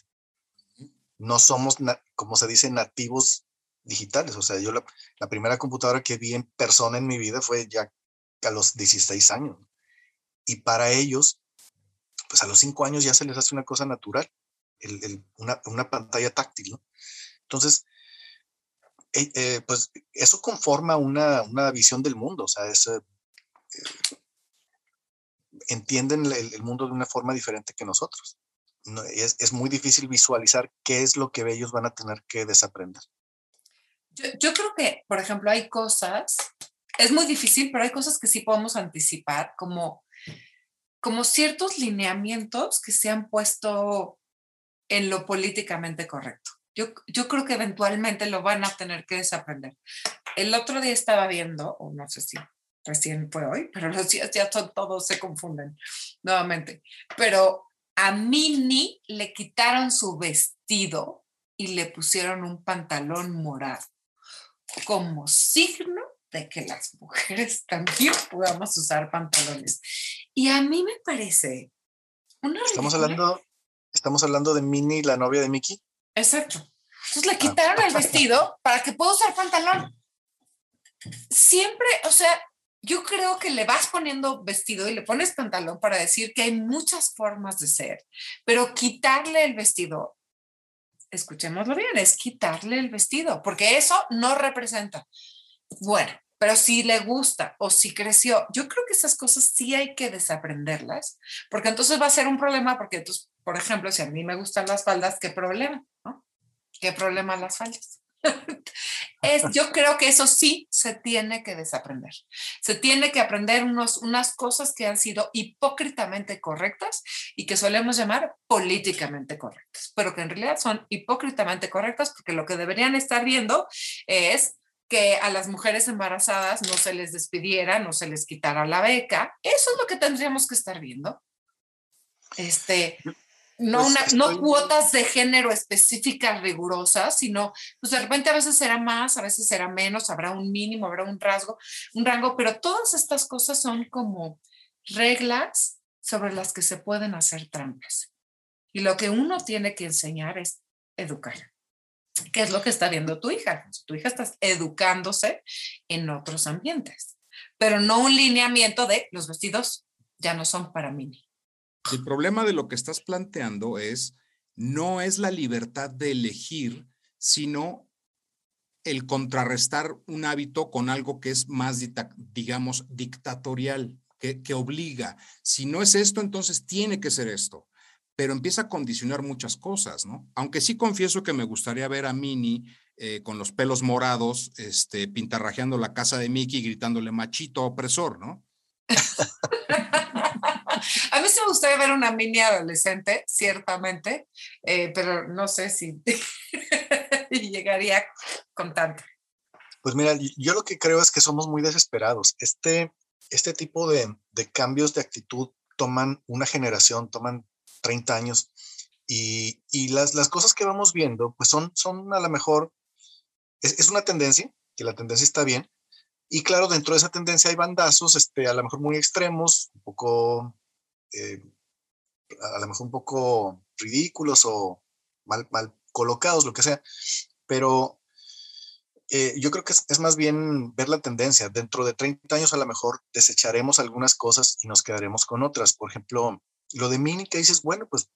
No somos, como se dice, nativos digitales. O sea, yo la, la, primera computadora que vi en persona en mi vida fue ya a los 16 años. Y para ellos, pues a los 5 años ya se les hace una cosa natural una, pantalla táctil, ¿no? Entonces, eh, eh, pues eso conforma una, visión del mundo, o sea, es, eh, entienden el, mundo de una forma diferente que nosotros. es, muy difícil visualizar qué es lo que ellos van a tener que desaprender. Yo, yo, creo que, por ejemplo, hay cosas, es muy difícil, pero hay cosas que sí podemos anticipar, como, como ciertos lineamientos que se han puesto en lo políticamente correcto. Yo, yo creo que eventualmente lo van a tener que desaprender. El otro día estaba viendo, o no sé si recién fue hoy, pero los días ya todos se confunden nuevamente. Pero a Mini le quitaron su vestido y le pusieron un pantalón morado como signo de que las mujeres también podamos usar pantalones. Y a mí me parece una... Estamos hablando Estamos hablando de Minnie, la novia de Mickey. Exacto. Entonces le ah. quitaron el vestido para que pueda usar pantalón. Siempre, o sea, yo creo que le vas poniendo vestido y le pones pantalón para decir que hay muchas formas de ser, pero quitarle el vestido, escuchémoslo bien, es quitarle el vestido, porque eso no representa. Bueno, pero si le gusta o si creció, yo creo que esas cosas sí hay que desaprenderlas, porque entonces va a ser un problema, porque entonces por ejemplo, si a mí me gustan las faldas, ¿qué problema? ¿Qué problema las faldas? Es, yo creo que eso sí se tiene que desaprender. Se tiene que aprender unos, unas cosas que han sido hipócritamente correctas y que solemos llamar políticamente correctas, pero que en realidad son hipócritamente correctas porque lo que deberían estar viendo es que a las mujeres embarazadas no se les despidiera, no se les quitara la beca. Eso es lo que tendríamos que estar viendo. Este, no, pues no cuotas de género específicas rigurosas, sino pues de repente a veces será más, a veces será menos, habrá un mínimo, habrá un rasgo, un rango, pero todas estas cosas son como reglas sobre las que se pueden hacer trampas. Y lo que uno tiene que enseñar es educar. ¿Qué es lo que está viendo tu hija? Tu hija está educándose en otros ambientes, pero no un lineamiento de los vestidos ya no son para mí. El problema de lo que estás planteando es, no es la libertad de elegir, sino el contrarrestar un hábito con algo que es más, digamos, dictatorial, que, que obliga. Si no es esto, entonces tiene que ser esto pero empieza a condicionar muchas cosas, ¿no? Aunque sí confieso que me gustaría ver a Minnie eh, con los pelos morados, este, pintarrajeando la casa de Mickey, gritándole machito opresor, ¿no? a mí sí me gustaría ver una Minnie adolescente, ciertamente, eh, pero no sé si llegaría con tanto. Pues mira, yo lo que creo es que somos muy desesperados. Este, este tipo de, de cambios de actitud toman una generación, toman 30 años. Y, y las, las, cosas que vamos viendo, pues son, son a lo mejor, es, es, una tendencia, que la tendencia está bien. Y claro, dentro de esa tendencia hay bandazos, este, a lo mejor muy extremos, un poco, eh, a lo mejor un poco ridículos o mal, mal colocados, lo que sea. Pero eh, yo creo que es, más bien ver la tendencia. Dentro de 30 años a lo mejor desecharemos algunas cosas y nos quedaremos con otras. Por ejemplo, lo de mini que dices, bueno, pues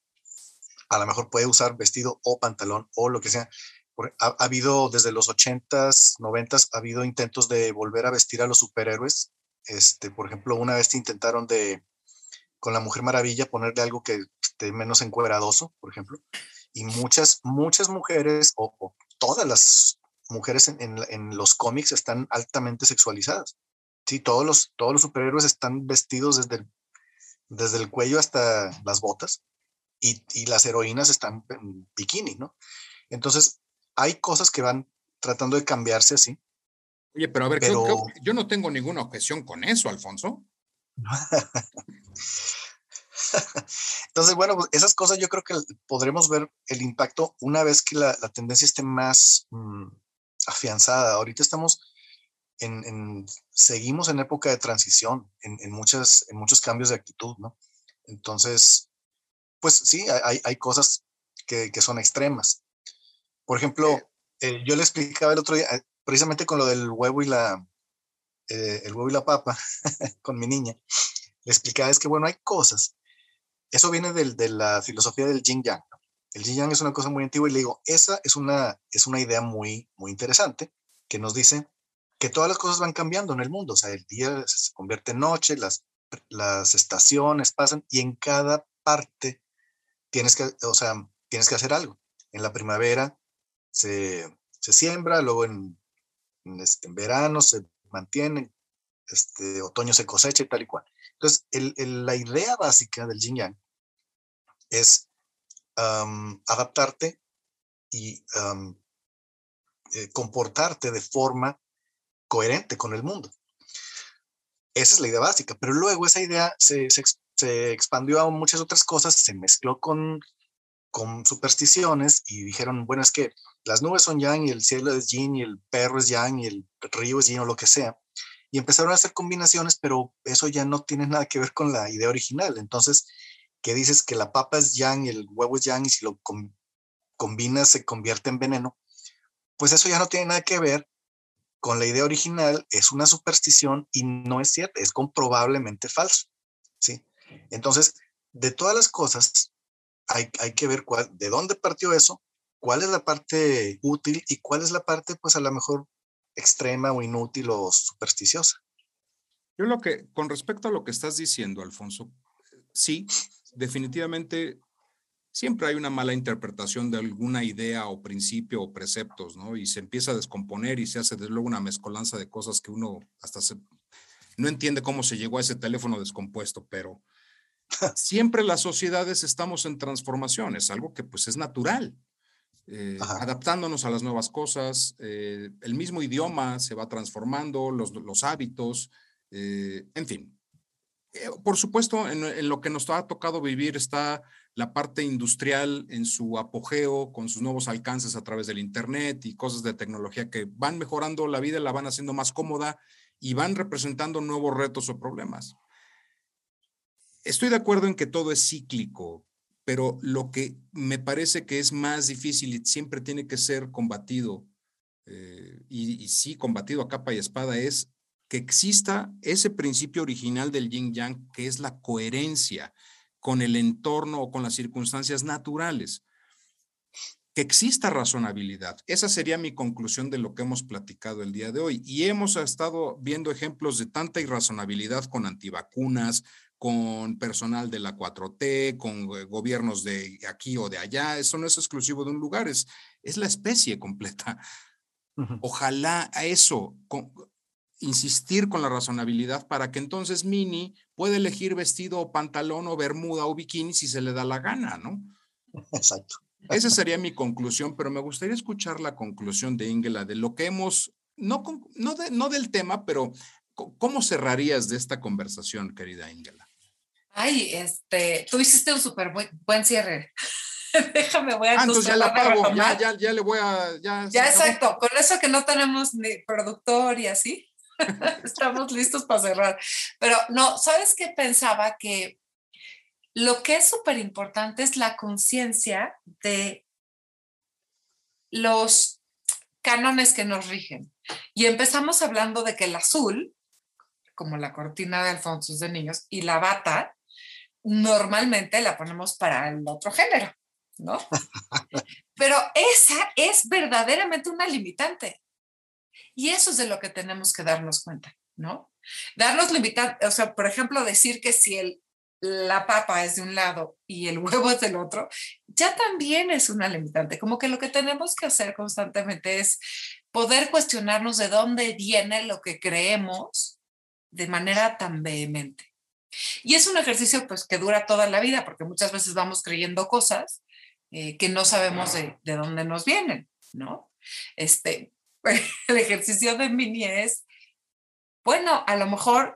a lo mejor puede usar vestido o pantalón o lo que sea. Ha, ha, habido desde los 80s, 90s, ha habido intentos de volver a vestir a los superhéroes. Este, por ejemplo, una vez intentaron de, con la Mujer Maravilla, ponerle algo que esté menos encueradoso, por ejemplo. Y muchas, muchas mujeres, o, o todas las mujeres en, en, en, los cómics están altamente sexualizadas. Sí, todos los, todos los superhéroes están vestidos desde el desde el cuello hasta las botas, y, y, las heroínas están en bikini, ¿no? Entonces, hay cosas que van tratando de cambiarse así. Oye, pero a ver, pero... Creo, creo, yo no tengo ninguna objeción con eso, Alfonso. Entonces, bueno, pues esas cosas yo creo que podremos ver el impacto una vez que la, la tendencia esté más mmm, afianzada. Ahorita estamos en, en, seguimos en época de transición, en, en, muchas, en muchos cambios de actitud, ¿no? Entonces, pues sí, hay, hay cosas que, que son extremas. Por ejemplo, eh, yo le explicaba el otro día, eh, precisamente con lo del huevo y la, eh, el huevo y la papa, con mi niña, le explicaba es que, bueno, hay cosas, eso viene del, de la filosofía del yin yang. ¿no? El yin yang es una cosa muy antigua y le digo, esa es una, es una idea muy, muy interesante que nos dice que todas las cosas van cambiando en el mundo, o sea, el día se convierte en noche, las, las estaciones pasan y en cada parte tienes que, o sea, tienes que hacer algo. En la primavera se, se siembra, luego en, en, este, en, verano se mantiene, este, otoño se cosecha y tal y cual. Entonces, el, el, la idea básica del yin yang es um, adaptarte y um, eh, comportarte de forma coherente con el mundo. Esa es la idea básica, pero luego esa idea se, se, se expandió a muchas otras cosas, se mezcló con, con supersticiones y dijeron, bueno, es que las nubes son yang y el cielo es yin y el perro es yang y el río es yin o lo que sea. Y empezaron a hacer combinaciones, pero eso ya no tiene nada que ver con la idea original. Entonces, ¿qué dices? Que la papa es yang y el huevo es yang y si lo com combinas se convierte en veneno. Pues eso ya no tiene nada que ver con la idea original es una superstición y no es cierta, es comprobablemente falso. ¿sí? Entonces, de todas las cosas, hay, hay, que ver de dónde partió eso, cuál es la parte útil y cuál es la parte, pues a lo mejor extrema o inútil o supersticiosa. Yo lo que, con respecto a lo que estás diciendo, Alfonso, sí, definitivamente siempre hay una mala interpretación de alguna idea o principio o preceptos, ¿no? Y se empieza a descomponer y se hace desde luego una mezcolanza de cosas que uno hasta no entiende cómo se llegó a ese teléfono descompuesto, pero siempre las sociedades estamos en transformación, es algo que pues es natural. Eh, adaptándonos a las nuevas cosas, eh, el mismo idioma se va transformando, los, los hábitos, eh, en fin. Por supuesto, en, en, lo que nos ha tocado vivir está la parte industrial en su apogeo, con sus nuevos alcances a través del Internet y cosas de tecnología que van mejorando la vida, la van haciendo más cómoda y van representando nuevos retos o problemas. Estoy de acuerdo en que todo es cíclico, pero lo que me parece que es más difícil y siempre tiene que ser combatido, eh, y, y, sí, combatido a capa y espada, es que exista ese principio original del yin yang, que es la coherencia con el entorno o con las circunstancias naturales. Que exista razonabilidad. Esa sería mi conclusión de lo que hemos platicado el día de hoy. Y hemos estado viendo ejemplos de tanta irrazonabilidad con antivacunas, con personal de la 4T, con gobiernos de aquí o de allá. Eso no es exclusivo de un lugar, es, es la especie completa. Ojalá a eso, insistir con la razonabilidad para que entonces Mini pueda elegir vestido o pantalón o bermuda o bikini si se le da la gana, ¿no? Exacto. Esa sería mi conclusión, pero me gustaría escuchar la conclusión de Ingela de lo que hemos, no, no, no del tema, pero ¿cómo cerrarías de esta conversación, querida Ingela? Ay, este, tú hiciste un súper buen, buen cierre. Déjame, voy a... Ah, entonces ya la pago, ya, ya, ya le voy a... Ya, ya exacto, con eso que no tenemos ni productor y así, Estamos listos para cerrar. Pero no, ¿sabes qué pensaba? Que lo que es súper importante es la conciencia de los cánones que nos rigen. Y empezamos hablando de que el azul, como la cortina de Alfonso de niños, y la bata, normalmente la ponemos para el otro género, ¿no? Pero esa es verdaderamente una limitante. Y eso es de lo que tenemos que darnos cuenta, ¿no? Darnos limitante, o sea, por ejemplo, decir que si el, la papa es de un lado y el huevo es del otro, ya también es una limitante. Como que lo que tenemos que hacer constantemente es poder cuestionarnos de dónde viene lo que creemos de manera tan vehemente. Y es un ejercicio pues que dura toda la vida, porque muchas veces vamos creyendo cosas eh, que no sabemos de, de, dónde nos vienen, ¿no? Este, el ejercicio de mini es, bueno, a lo mejor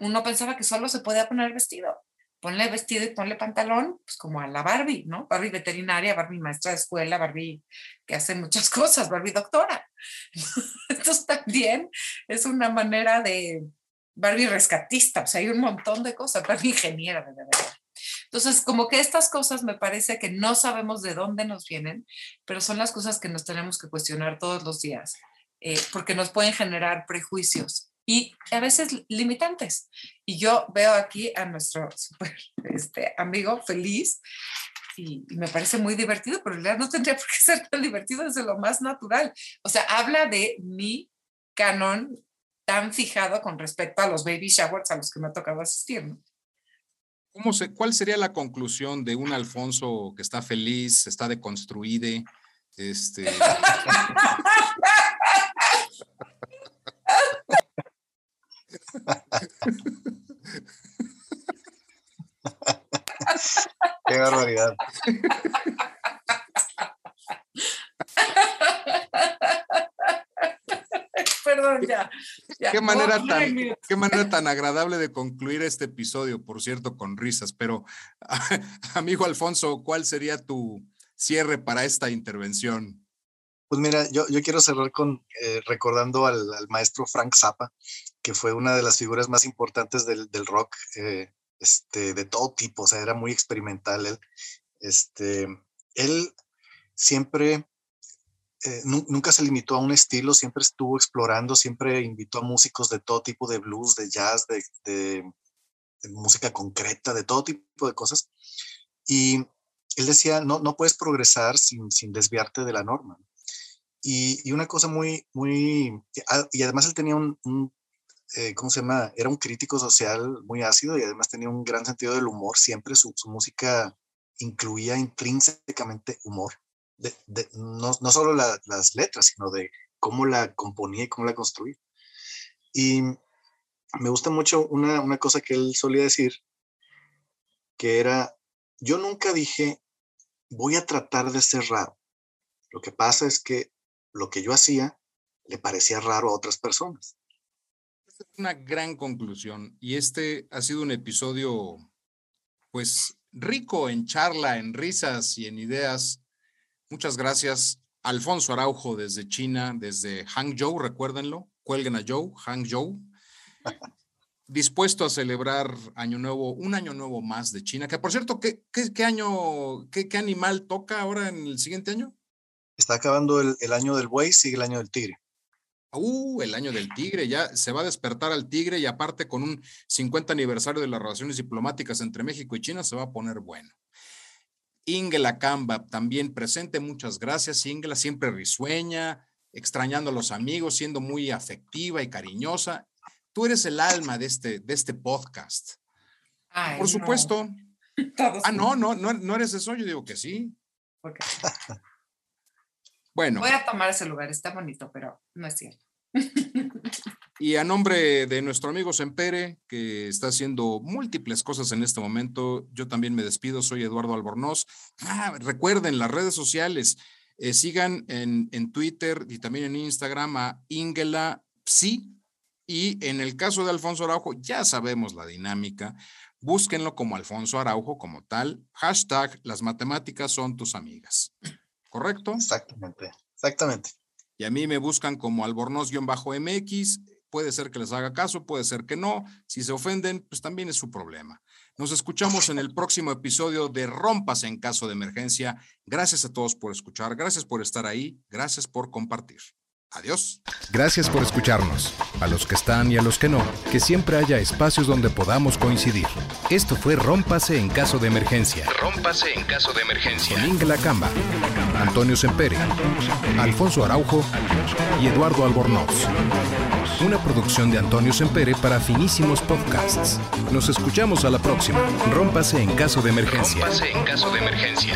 uno pensaba que solo se podía poner vestido. Ponle vestido y ponle pantalón, pues como a la Barbie, ¿no? Barbie veterinaria, Barbie maestra de escuela, Barbie que hace muchas cosas, Barbie doctora. Entonces también es una manera de Barbie rescatista, o sea, hay un montón de cosas, Barbie ingeniera, de verdad. Entonces, como que estas cosas me parece que no sabemos de dónde nos vienen, pero son las cosas que nos tenemos que cuestionar todos los días, eh, porque nos pueden generar prejuicios y a veces limitantes. Y yo veo aquí a nuestro super, este, amigo feliz y, y, me parece muy divertido, pero en realidad no tendría por qué ser tan divertido, es de lo más natural. O sea, habla de mi canon tan fijado con respecto a los baby showers a los que me ha tocado asistir. ¿no? ¿Cómo se, ¿Cuál sería la conclusión de un Alfonso que está feliz, está deconstruido? Este... Qué barbaridad. Perdón, ya. ya. ¿Qué, manera tan, qué manera tan agradable de concluir este episodio, por cierto, con risas. Pero, amigo Alfonso, ¿cuál sería tu cierre para esta intervención? Pues mira, yo, yo quiero cerrar con eh, recordando al, al, maestro Frank Zappa, que fue una de las figuras más importantes del, del rock, eh, este, de todo tipo, o sea, era muy experimental él. Este, él siempre eh, nunca se limitó a un estilo, siempre estuvo explorando, siempre invitó a músicos de todo tipo de blues, de jazz, de, música concreta, de todo tipo de cosas. Y él decía, no, no puedes progresar sin, sin desviarte de la norma. Y, y, una cosa muy, muy, y además él tenía un, eh, ¿cómo se llama? Era un crítico social muy ácido y además tenía un gran sentido del humor, siempre su música incluía intrínsecamente humor de, de, no, no, solo la, las letras, sino de cómo la componía y cómo la construía. Y me gusta mucho una, una cosa que él solía decir, que era, yo nunca dije, voy a tratar de ser raro. Lo que pasa es que lo que yo hacía le parecía raro a otras personas. Es una gran conclusión y este ha sido un episodio, pues, rico en charla, en risas y en ideas Muchas gracias. Alfonso Araujo desde China, desde Hangzhou, recuérdenlo. Cuelguen a Joe, Hangzhou. dispuesto a celebrar Año Nuevo, un Año Nuevo más de China, que por cierto, ¿qué, qué, año, qué, qué, animal toca ahora en el siguiente año? Está acabando el, el año del buey, sigue el año del tigre. Uh, el año del tigre, ya se va a despertar al tigre y aparte con un 50 aniversario de las relaciones diplomáticas entre México y China se va a poner bueno. Ingela Camba también presente, muchas gracias. Ingela siempre risueña, extrañando a los amigos, siendo muy afectiva y cariñosa. Tú eres el alma de este, de este podcast. Por supuesto. ah, no, no, no, no eres eso, yo digo que sí. Bueno. Voy a tomar ese lugar, está bonito, pero no es cierto. Y a nombre de nuestro amigo Sempere, que está haciendo múltiples cosas en este momento, yo también me despido, soy Eduardo Albornoz. Ah, recuerden las redes sociales, eh, sigan en, en, Twitter y también en Instagram a Ingela Psi. Y en el caso de Alfonso Araujo, ya sabemos la dinámica. Búsquenlo como Alfonso Araujo como tal. Hashtag las matemáticas son tus amigas. ¿Correcto? Exactamente, exactamente. Y a mí me buscan como albornoz-mx. Puede ser que les haga caso, puede ser que no. Si se ofenden, pues también es su problema. Nos escuchamos en el próximo episodio de Rompas en caso de emergencia. Gracias a todos por escuchar, gracias por estar ahí, gracias por compartir. Adiós. Gracias por escucharnos. A los que están y a los que no, que siempre haya espacios donde podamos coincidir. Esto fue Rómpase en caso de emergencia. Rómpase en caso de emergencia. Con La Camba, Antonio Sempere, Alfonso Araujo y Eduardo Albornoz. Una producción de Antonio Sempere para finísimos podcasts. Nos escuchamos a la próxima. Rómpase en caso de emergencia. Rómpase en caso de emergencia.